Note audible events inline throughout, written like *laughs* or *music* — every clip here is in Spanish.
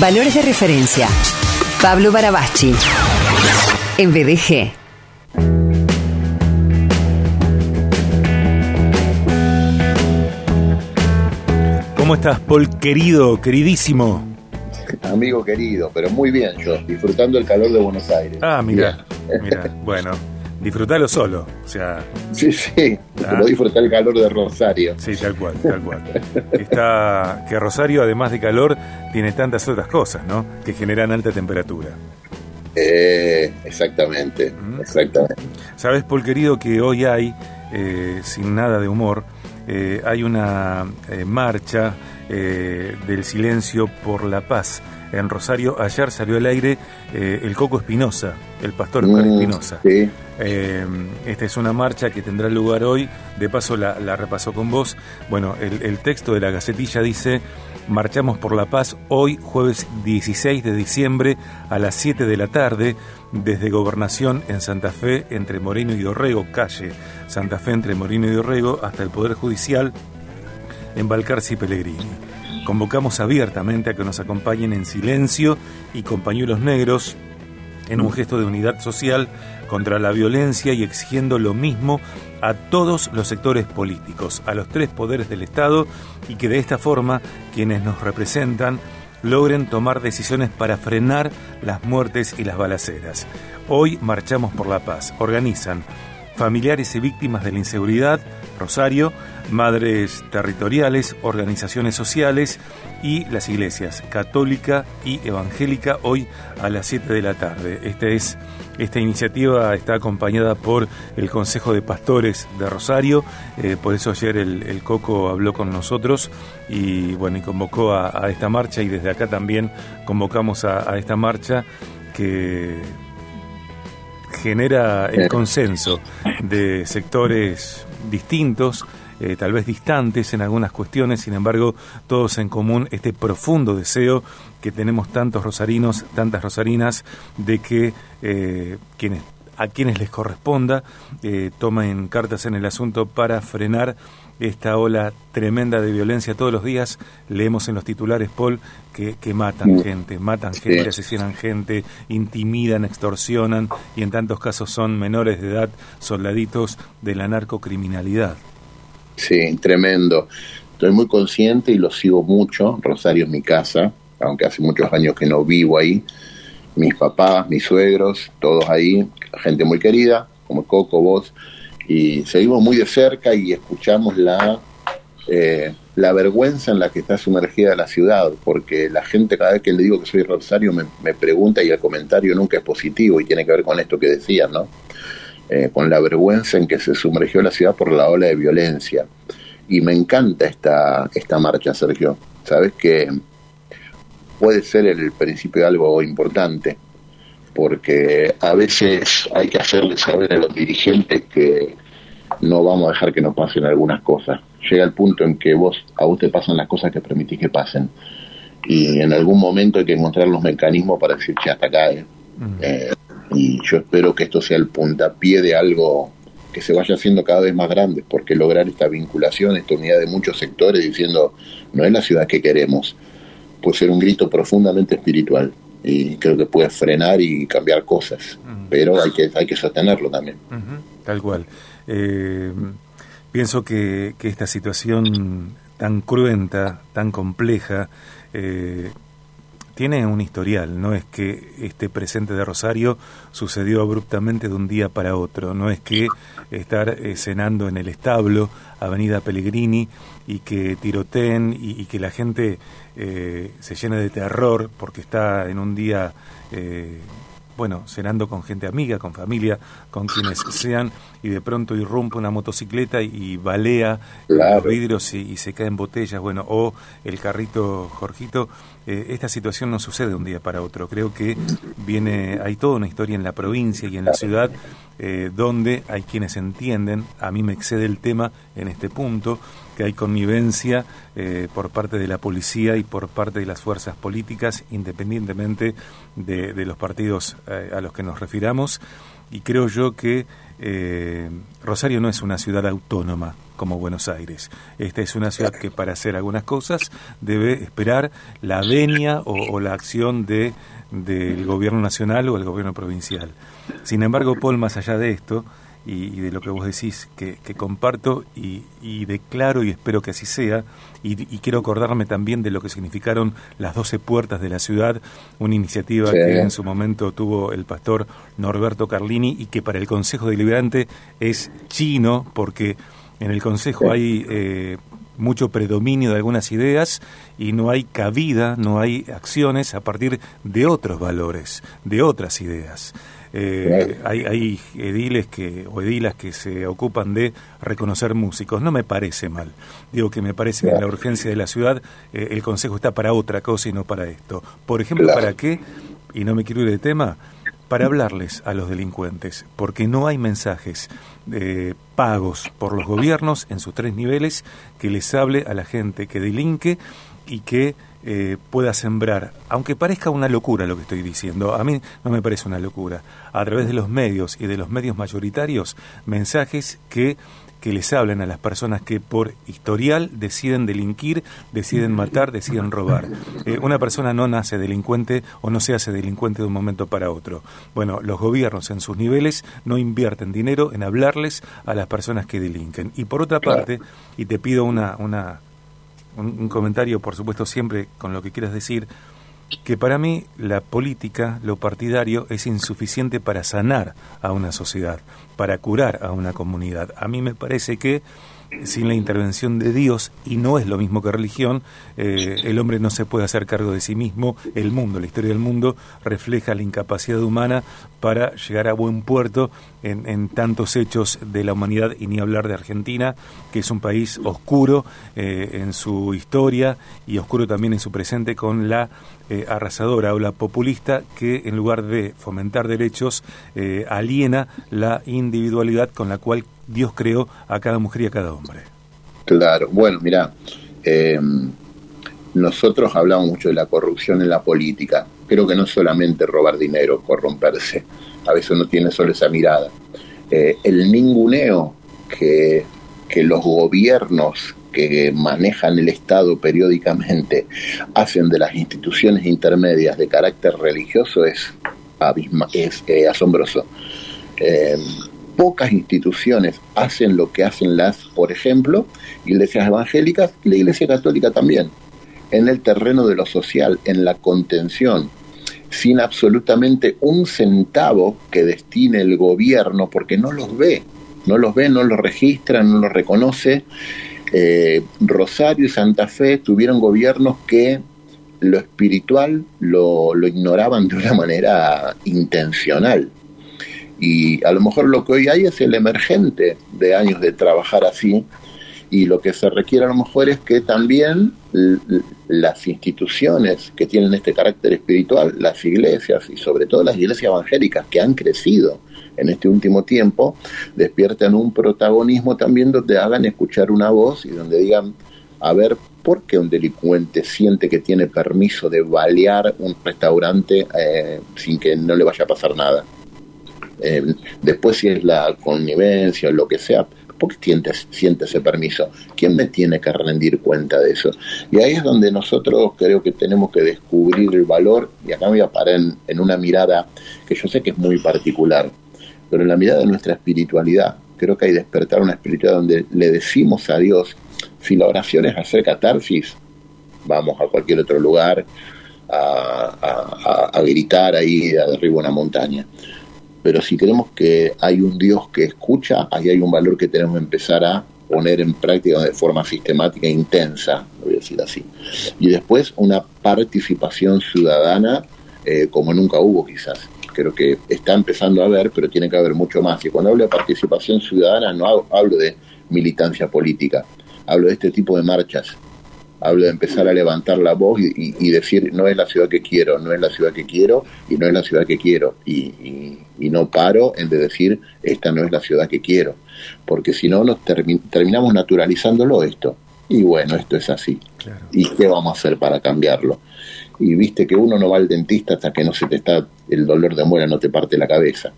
Valores de referencia. Pablo Barabachi. En BDG. ¿Cómo estás, Paul, querido, queridísimo? Amigo querido, pero muy bien yo, disfrutando el calor de Buenos Aires. Ah, mira, mira, bueno, *laughs* disfrutalo solo, o sea... Sí, sí, Ah. no disfrutar el calor de Rosario. Sí, tal cual, tal cual. Está, que Rosario, además de calor, tiene tantas otras cosas, ¿no? Que generan alta temperatura. Eh, exactamente, Mm. exactamente. Sabes, Paul, querido, que hoy hay, eh, sin nada de humor, eh, hay una eh, marcha eh, del silencio por la paz. En Rosario, ayer salió al aire eh, el Coco Espinosa, el pastor Oscar Mm, Espinosa. Sí, Eh, esta es una marcha que tendrá lugar hoy, de paso la, la repasó con vos. Bueno, el, el texto de la Gacetilla dice, marchamos por la paz hoy, jueves 16 de diciembre, a las 7 de la tarde, desde Gobernación en Santa Fe, entre Moreno y Dorrego, calle Santa Fe entre Moreno y Dorrego, hasta el Poder Judicial en Balcarce y Pellegrini. Convocamos abiertamente a que nos acompañen en silencio y con pañuelos negros en un gesto de unidad social contra la violencia y exigiendo lo mismo a todos los sectores políticos, a los tres poderes del Estado y que de esta forma quienes nos representan logren tomar decisiones para frenar las muertes y las balaceras. Hoy marchamos por la paz. Organizan familiares y víctimas de la inseguridad, Rosario, madres territoriales, organizaciones sociales y las iglesias católica y evangélica hoy a las 7 de la tarde. Esta, es, esta iniciativa está acompañada por el Consejo de Pastores de Rosario, eh, por eso ayer el, el Coco habló con nosotros y bueno y convocó a, a esta marcha y desde acá también convocamos a, a esta marcha que genera el consenso de sectores distintos, eh, tal vez distantes en algunas cuestiones, sin embargo, todos en común este profundo deseo que tenemos tantos rosarinos, tantas rosarinas, de que eh, quienes a quienes les corresponda eh, tomen cartas en el asunto para frenar esta ola tremenda de violencia todos los días. Leemos en los titulares, Paul, que, que matan gente, matan Sí. gente, asesinan gente, intimidan, extorsionan y en tantos casos son menores de edad, soldaditos de la narcocriminalidad. Sí, tremendo. Estoy muy consciente y lo sigo mucho. Rosario es mi casa, aunque hace muchos años que no vivo ahí. Mis papás, mis suegros, todos ahí, gente muy querida, como Coco, vos, y seguimos muy de cerca y escuchamos la, eh, la vergüenza en la que está sumergida la ciudad, porque la gente cada vez que le digo que soy Rosario me, me pregunta y el comentario nunca es positivo y tiene que ver con esto que decían, ¿no? Eh, con la vergüenza en que se sumergió la ciudad por la ola de violencia. Y me encanta esta, esta marcha, Sergio. Sabes que puede ser el principio de algo importante, porque a veces hay que hacerle saber a los dirigentes que no vamos a dejar que nos pasen algunas cosas. Llega el punto en que vos a vos te pasan las cosas que permitís que pasen. Y en algún momento hay que encontrar los mecanismos para decir, che, hasta acá, eh". Eh, y yo espero que esto sea el puntapié de algo que se vaya haciendo cada vez más grande, porque lograr esta vinculación, esta unidad de muchos sectores diciendo, no es la ciudad que queremos, puede ser un grito profundamente espiritual y creo que puede frenar y cambiar cosas, pero hay que, hay que sostenerlo también. Tal cual. Eh, pienso que, que esta situación tan cruenta, tan compleja, eh, tiene un historial, no es que este presente de Rosario sucedió abruptamente de un día para otro, no es que estar eh, cenando en el establo, Avenida Pellegrini, y que tiroteen y, y que la gente eh, se llene de terror porque está en un día, eh, bueno, cenando con gente amiga, con familia, con quienes sean, y de pronto irrumpe una motocicleta y, balea Claro. los vidrios y, y se caen botellas, bueno, o el carrito Jorgito. Eh, esta situación no sucede de un día para otro. Creo que viene, hay toda una historia en la provincia y en la ciudad eh, donde hay quienes entienden, a mí me excede el tema en este punto, que hay connivencia eh, por parte de la policía y por parte de las fuerzas políticas, independientemente de, de los partidos eh, a los que nos refiramos, y creo yo que eh, Rosario no es una ciudad autónoma como Buenos Aires. Esta es una ciudad que para hacer algunas cosas debe esperar la venia o, la acción de del gobierno nacional o el gobierno provincial. Sin embargo, Paul, más allá de esto, y, de lo que vos decís, que, comparto y, declaro y espero que así sea, y, quiero acordarme también de lo que significaron las doce puertas de la ciudad, una iniciativa que en su momento tuvo el pastor Norberto Carlini y que para el Consejo Deliberante es chino, porque en el Consejo hay eh, mucho predominio de algunas ideas y no hay cabida, no hay acciones a partir de otros valores, de otras ideas. Eh, hay, hay, ediles que, o edilas que se ocupan de reconocer músicos. No me parece mal. Digo que me parece que en la urgencia de la ciudad eh, el Consejo está para otra cosa y no para esto. Por ejemplo, ¿para qué? Y no me quiero ir de tema, para hablarles a los delincuentes, porque no hay mensajes eh, pagos por los gobiernos en sus tres niveles que les hable a la gente que delinque y que eh, pueda sembrar, aunque parezca una locura lo que estoy diciendo, a mí no me parece una locura, a través de los medios y de los medios mayoritarios, mensajes que que les hablen a las personas que por historial deciden delinquir, deciden matar, deciden robar. Eh, una persona no nace delincuente o no se hace delincuente de un momento para otro. Bueno, los gobiernos en sus niveles no invierten dinero en hablarles a las personas que delinquen. Y por otra parte, y te pido una, una un, comentario, por supuesto, siempre con lo que quieras decir, que para mí la política, lo partidario, es insuficiente para sanar a una sociedad, para curar a una comunidad. A mí me parece que sin la intervención de Dios, y no es lo mismo que religión, eh, el hombre no se puede hacer cargo de sí mismo, el mundo, la historia del mundo refleja la incapacidad humana para llegar a buen puerto en, tantos hechos de la humanidad, y ni hablar de Argentina, que es un país oscuro eh, en su historia y oscuro también en su presente con la eh, arrasadora o la populista que en lugar de fomentar derechos aliena la individualidad con la cual Dios creó a cada mujer y a cada hombre. Claro, bueno, mira, eh, nosotros hablamos mucho de la corrupción en la política. Creo que no solamente robar dinero, corromperse, a veces uno tiene solo esa mirada. Eh, el ninguneo que, que los gobiernos que manejan el Estado periódicamente hacen de las instituciones intermedias de carácter religioso es, abisma, es eh, asombroso pocas instituciones hacen lo que hacen las, por ejemplo, iglesias evangélicas y la iglesia católica también, en el terreno de lo social, en la contención, sin absolutamente un centavo que destine el gobierno, porque no los ve, no los ve, no los registra, no los reconoce. Eh, Rosario y Santa Fe tuvieron gobiernos que lo espiritual lo, lo ignoraban de una manera intencional. Y a lo mejor lo que hoy hay es el emergente de años de trabajar así y lo que se requiere a lo mejor es que también las instituciones que tienen este carácter espiritual, las iglesias y sobre todo las iglesias evangélicas que han crecido en este último tiempo, despierten un protagonismo también donde hagan escuchar una voz y donde digan, a ver, ¿por qué un delincuente siente que tiene permiso de balear un restaurante eh, sin que no le vaya a pasar nada? Eh, después si es la connivencia o lo que sea, ¿por qué siente, siente ese permiso? ¿Quién me tiene que rendir cuenta de eso? Y ahí es donde nosotros creo que tenemos que descubrir el valor, y acá me voy a parar en, una mirada que yo sé que es muy particular, pero en la mirada de nuestra espiritualidad, creo que hay despertar una espiritualidad donde le decimos a Dios, si la oración es hacer catarsis, vamos a cualquier otro lugar a, a gritar ahí arriba una montaña pero si creemos que hay un Dios que escucha, ahí hay un valor que tenemos que empezar a poner en práctica de forma sistemática e intensa, lo voy a decir así. Y después una participación ciudadana eh, como nunca hubo quizás. Creo que está empezando a haber, pero tiene que haber mucho más. Y cuando hablo de participación ciudadana no hablo de militancia política, hablo de este tipo de marchas, hablo de empezar a levantar la voz y, decir, no es la ciudad que quiero, no es la ciudad que quiero y no es la ciudad que quiero. Y, no paro en de decir, esta no es la ciudad que quiero. Porque si no, nos terminamos naturalizándolo esto. Y bueno, esto es así. ¿Y qué vamos a hacer para cambiarlo? Y viste que uno no va al dentista hasta que no se te está, el dolor de muela no te parte la cabeza.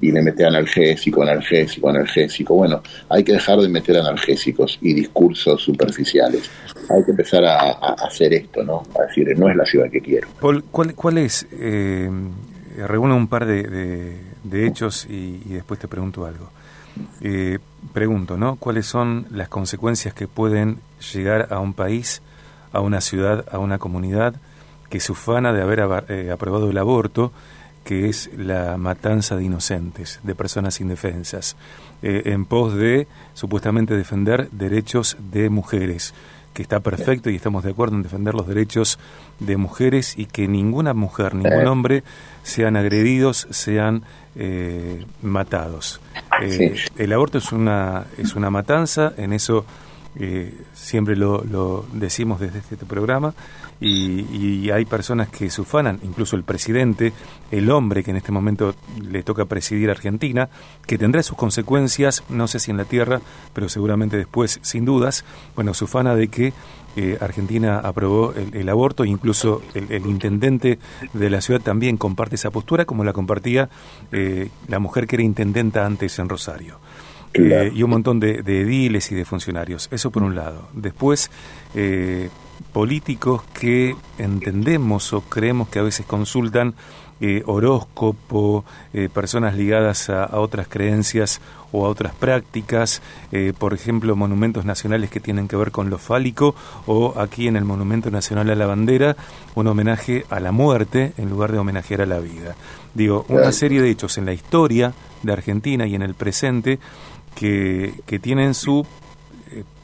Y le mete analgésico, analgésico, analgésico. Bueno, hay que dejar de meter analgésicos y discursos superficiales. Hay que empezar a, hacer esto, ¿no? A decir, no es la ciudad que quiero. Paul, ¿cuál, es? Eh, un par de, hechos y, después te pregunto algo. Eh, pregunto, ¿no? ¿Cuáles son las consecuencias que pueden llegar a un país, a una ciudad, a una comunidad que se ufana de haber eh, aprobado el aborto? Que es la matanza de inocentes, de personas indefensas, eh, en pos de supuestamente defender derechos de mujeres, que está perfecto y estamos de acuerdo en defender los derechos de mujeres y que ninguna mujer, ningún hombre sean agredidos, sean eh, matados. Eh, el aborto es una, es una matanza, en eso siempre lo, lo decimos desde este programa, y, hay personas que se ufanan, incluso el presidente, el hombre que en este momento le toca presidir Argentina, que tendrá sus consecuencias, no sé si en la tierra, pero seguramente después, sin dudas, bueno, se ufana de que eh, Argentina aprobó el, aborto, incluso el, intendente de la ciudad también comparte esa postura, como la compartía eh, la mujer que era intendenta antes en Rosario. Eh, y un montón de, de, ediles y de funcionarios. Eso por un lado. Después, políticos que entendemos o creemos que a veces consultan eh, horóscopo, eh, personas ligadas a, otras creencias o a otras prácticas, eh, por ejemplo, monumentos nacionales que tienen que ver con lo fálico, o aquí en el Monumento Nacional a la Bandera, un homenaje a la muerte en lugar de homenajear a la vida. Digo, una serie de hechos en la historia de Argentina y en el presente que, que tienen su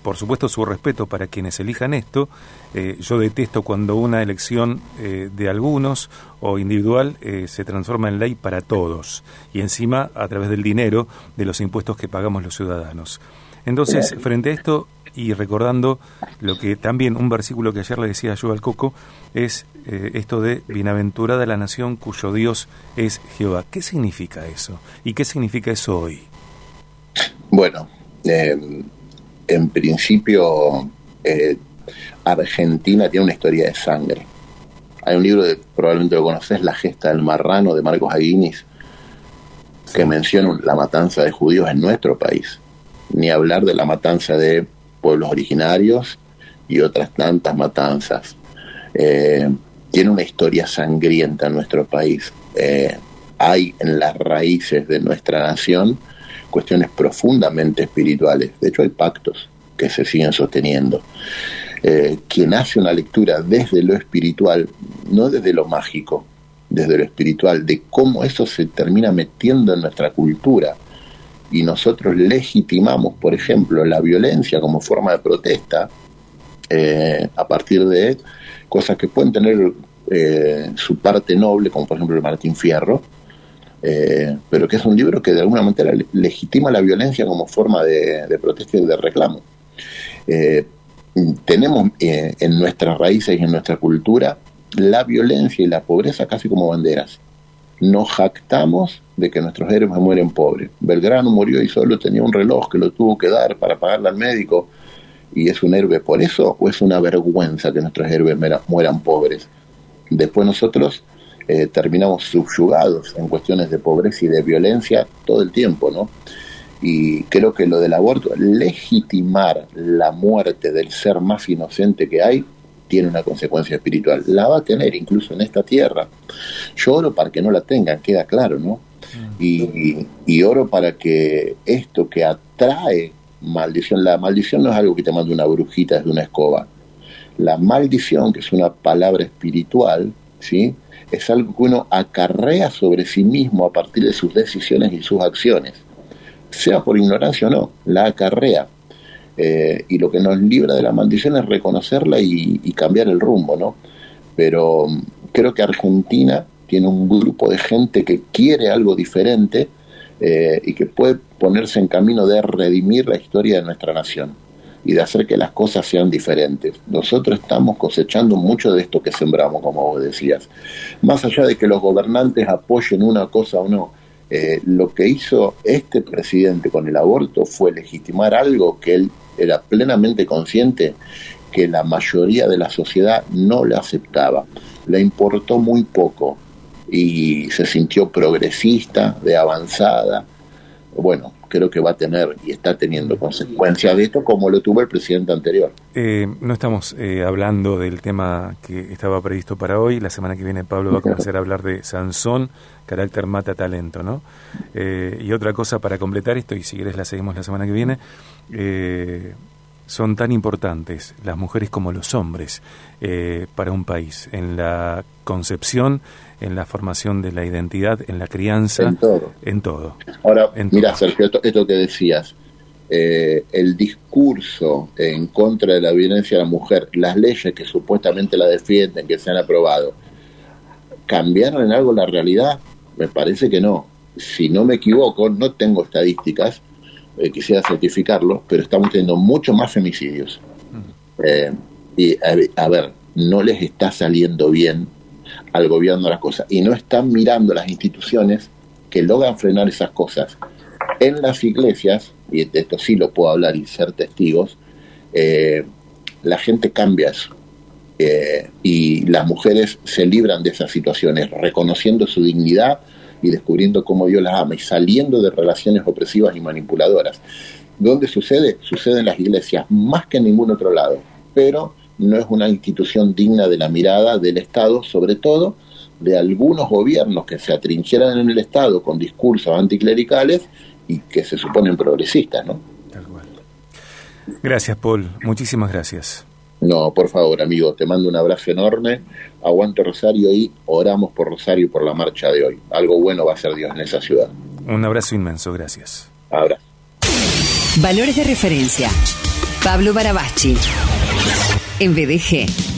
por supuesto su respeto para quienes elijan esto. Eh, yo detesto cuando una elección eh, de algunos o individual eh, se transforma en ley para todos y encima a través del dinero de los impuestos que pagamos los ciudadanos. Entonces, frente a esto y recordando lo que también un versículo que ayer le decía yo al Coco es esto de bienaventurada la nación cuyo Dios es Jehová. ¿Qué significa eso? ¿Y qué significa eso hoy? Bueno, en principio eh, Argentina tiene una historia de sangre. Hay un libro, de, probablemente lo conoces, La gesta del marrano de Marcos Aguinis, que menciona la matanza de judíos en nuestro país. Ni hablar de la matanza de pueblos originarios y otras tantas matanzas. Eh, tiene una historia sangrienta en nuestro país. Eh, hay en las raíces de nuestra nación cuestiones profundamente espirituales. De hecho, hay pactos que se siguen sosteniendo. Eh, quien hace una lectura desde lo espiritual, no desde lo mágico, desde lo espiritual, de cómo eso se termina metiendo en nuestra cultura y nosotros legitimamos, por ejemplo, la violencia como forma de protesta eh, a partir de cosas que pueden tener eh, su parte noble, como por ejemplo el Martín Fierro, eh, pero que es un libro que de alguna manera legitima la violencia como forma de, protesta y de reclamo. Eh, tenemos eh, en nuestras raíces y en nuestra cultura la violencia y la pobreza casi como banderas. Nos jactamos de que nuestros héroes mueren pobres. Belgrano murió y solo tenía un reloj que lo tuvo que dar para pagarle al médico y es un héroe por eso o es una vergüenza que nuestros héroes mueran pobres. Después nosotros eh, terminamos subyugados en cuestiones de pobreza y de violencia todo el tiempo, ¿no? Y creo que lo del aborto, legitimar la muerte del ser más inocente que hay, tiene una consecuencia espiritual. La va a tener incluso en esta tierra. Yo oro para que no la tengan, queda claro, ¿no? Mm. Y, y, oro para que esto que atrae maldición, la maldición no es algo que te manda una brujita desde una escoba. La maldición, que es una palabra espiritual, ¿sí? Es algo que uno acarrea sobre sí mismo a partir de sus decisiones y sus acciones, sea por ignorancia o no, la acarrea. Eh, y lo que nos libra de la maldición es reconocerla y, cambiar el rumbo, ¿no? Pero mm, creo que Argentina tiene un grupo de gente que quiere algo diferente eh, y que puede ponerse en camino de redimir la historia de nuestra nación y de hacer que las cosas sean diferentes. Nosotros estamos cosechando mucho de esto que sembramos, como vos decías. Más allá de que los gobernantes apoyen una cosa o no, eh, lo que hizo este presidente con el aborto fue legitimar algo que él era plenamente consciente que la mayoría de la sociedad no le aceptaba. Le importó muy poco y se sintió progresista, de avanzada. Bueno, creo que va a tener y está teniendo consecuencias de esto como lo tuvo el presidente anterior. Eh, no estamos eh, hablando del tema que estaba previsto para hoy. La semana que viene Pablo va a comenzar a hablar de Sansón, carácter mata talento, ¿no? Eh, y otra cosa para completar esto, y si quieres la seguimos la semana que viene, son tan importantes las mujeres como los hombres para un país, en la concepción, en la formación de la identidad, en la crianza, en todo. En todo. Ahora, mira, Sergio, esto, que decías, eh, el discurso en contra de la violencia de la mujer, las leyes que supuestamente la defienden, que se han aprobado, ¿cambiaron en algo la realidad? Me parece que no. Si no me equivoco, no tengo estadísticas, eh, quisiera certificarlo, pero estamos teniendo mucho más femicidios. Eh, y a ver, no les está saliendo bien al gobierno las cosas y no están mirando las instituciones que logran frenar esas cosas. En las iglesias, y de esto sí lo puedo hablar y ser testigos, eh, la gente cambia eso. Y las mujeres se libran de esas situaciones, reconociendo su dignidad y descubriendo cómo Dios las ama y saliendo de relaciones opresivas y manipuladoras. ¿Dónde sucede? Sucede en las iglesias, más que en ningún otro lado. Pero no es una institución digna de la mirada del Estado, sobre todo de algunos gobiernos que se atrincheran en el Estado con discursos anticlericales y que se suponen progresistas, ¿no? Tal cual. Gracias, Paul. Muchísimas gracias. No, por favor, amigo, te mando un abrazo enorme. Aguante Rosario y oramos por Rosario por la marcha de hoy. Algo bueno va a ser Dios en esa ciudad. Un abrazo inmenso, gracias. Abrazo. Valores de referencia. Pablo Barabachi en BDG.